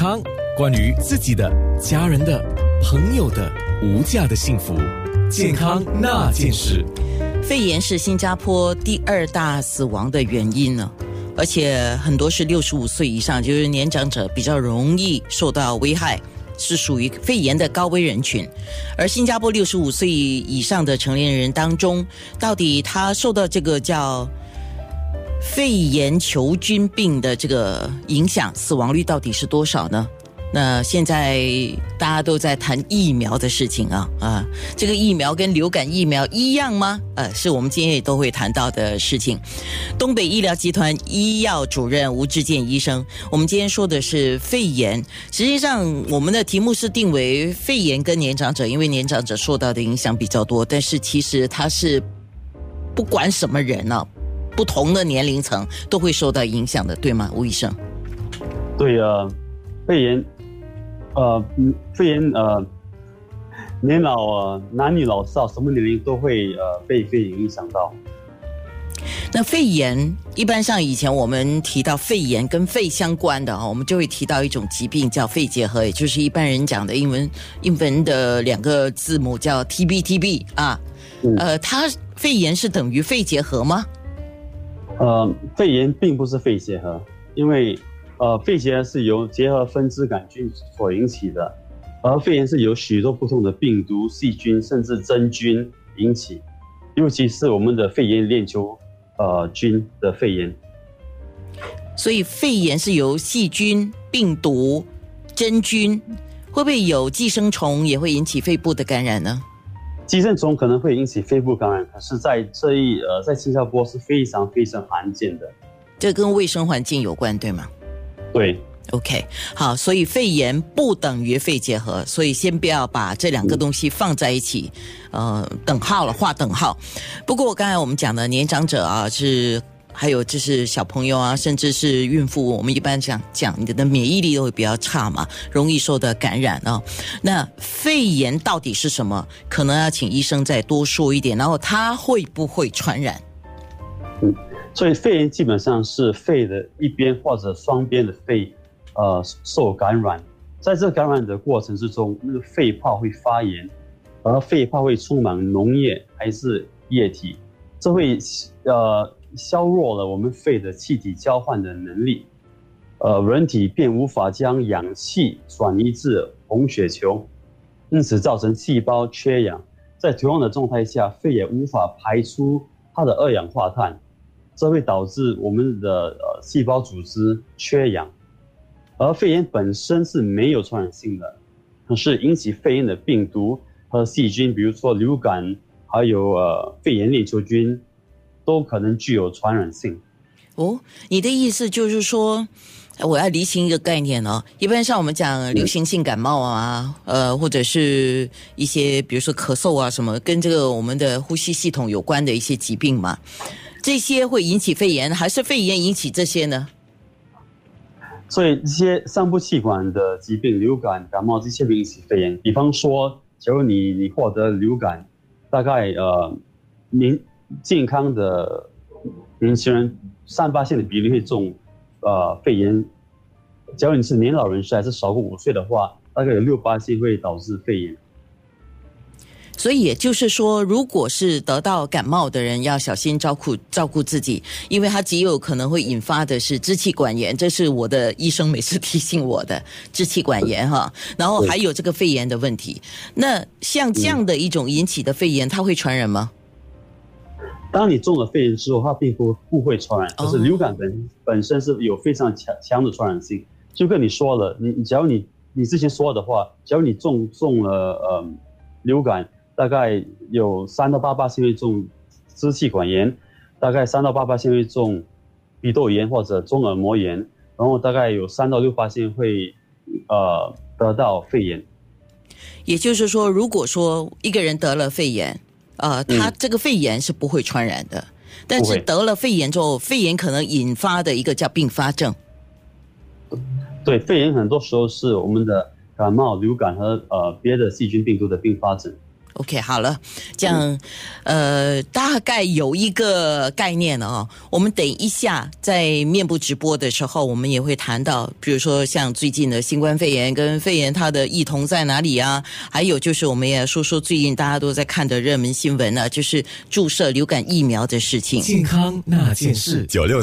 康，关于自己的、家人的、朋友的无价的幸福，健康那件事。肺炎是新加坡第二大死亡的原因呢，而且很多是六十五岁以上，就是年长者比较容易受到危害，是属于肺炎的高危人群。而新加坡六十五岁以上的成年人当中，到底他受到这个叫肺炎球菌病的这个影响，死亡率到底是多少呢？那现在大家都在谈疫苗的事情啊啊，这个疫苗跟流感疫苗一样吗？呃，是我们今天也都会谈到的事情。东北医疗集团医药主任吴志健医生，我们今天说的是肺炎。实际上，我们的题目是定为肺炎跟年长者，因为年长者受到的影响比较多，但是其实它是不管什么人呢，不同的年龄层都会受到影响的，对吗，吴医生？对啊，肺炎。呃，肺炎呃，年老啊，男女老少，什么年龄都会呃被肺炎影响到。那肺炎一般上以前我们提到肺炎跟肺相关的哈，我们就会提到一种疾病叫肺结核，也就是一般人讲的英文英文的两个字母叫 TB，TB 啊。呃，它肺炎是等于肺结核吗？呃，肺炎并不是肺结核，因为。呃，肺结核是由结核分支杆菌所引起的，而肺炎是由许多不同的病毒、细菌甚至真菌引起，尤其是我们的肺炎链球呃菌的肺炎。所以肺炎是由细菌、病毒、真菌，会不会有寄生虫也会引起肺部的感染呢？寄生虫可能会引起肺部感染，可是在这一呃在新加坡是非常非常罕见的。这跟卫生环境有关，对吗？对，OK，好，所以肺炎不等于肺结核，所以先不要把这两个东西放在一起，呃，等号了，画等号。不过刚才我们讲的年长者啊，是还有就是小朋友啊，甚至是孕妇，我们一般讲讲你的免疫力都会比较差嘛，容易受到感染啊。那肺炎到底是什么？可能要请医生再多说一点，然后它会不会传染？嗯。所以肺炎基本上是肺的一边或者双边的肺，呃，受感染，在这感染的过程之中，那个肺泡会发炎，而肺泡会充满脓液还是液体，这会呃削弱了我们肺的气体交换的能力，呃，人体便无法将氧气转移至红血球，因此造成细胞缺氧，在同样的状态下，肺也无法排出它的二氧化碳。这会导致我们的呃细胞组织缺氧，而肺炎本身是没有传染性的，可是引起肺炎的病毒和细菌，比如说流感，还有呃肺炎链球菌，都可能具有传染性。哦，你的意思就是说，我要厘清一个概念哦。一般像我们讲流行性感冒啊，呃，或者是一些比如说咳嗽啊什么，跟这个我们的呼吸系统有关的一些疾病嘛。这些会引起肺炎，还是肺炎引起这些呢？所以这些上部气管的疾病，流感、感冒这些会引起肺炎。比方说，假如你你获得流感，大概呃，年健康的年轻人三八线的比例会中呃肺炎。假如你是年老人士还是少过五岁的话，大概有六八线会导致肺炎。所以也就是说，如果是得到感冒的人，要小心照顾照顾自己，因为它极有可能会引发的是支气管炎，这是我的医生每次提醒我的支气管炎哈。然后还有这个肺炎的问题。那像这样的一种引起的肺炎，它会传染吗？当你中了肺炎之后，它并不不会传染。可是流感本本身是有非常强强的传染性。就跟你说了，你只要你你之前说的话，只要你中中了呃流感。大概有三到八八线会中支气管炎，大概三到八八线会中鼻窦炎或者中耳膜炎，然后大概有三到六八线会呃得到肺炎。也就是说，如果说一个人得了肺炎，呃，它这个肺炎是不会传染的，但是得了肺炎之后，肺炎可能引发的一个叫并发症。对，肺炎很多时候是我们的感冒、流感和呃别的细菌、病毒的并发症。OK，好了，这样，呃，大概有一个概念了哦。我们等一下在面部直播的时候，我们也会谈到，比如说像最近的新冠肺炎跟肺炎它的异同在哪里啊？还有就是我们也说说最近大家都在看的热门新闻呢，就是注射流感疫苗的事情。健康那件事，九六。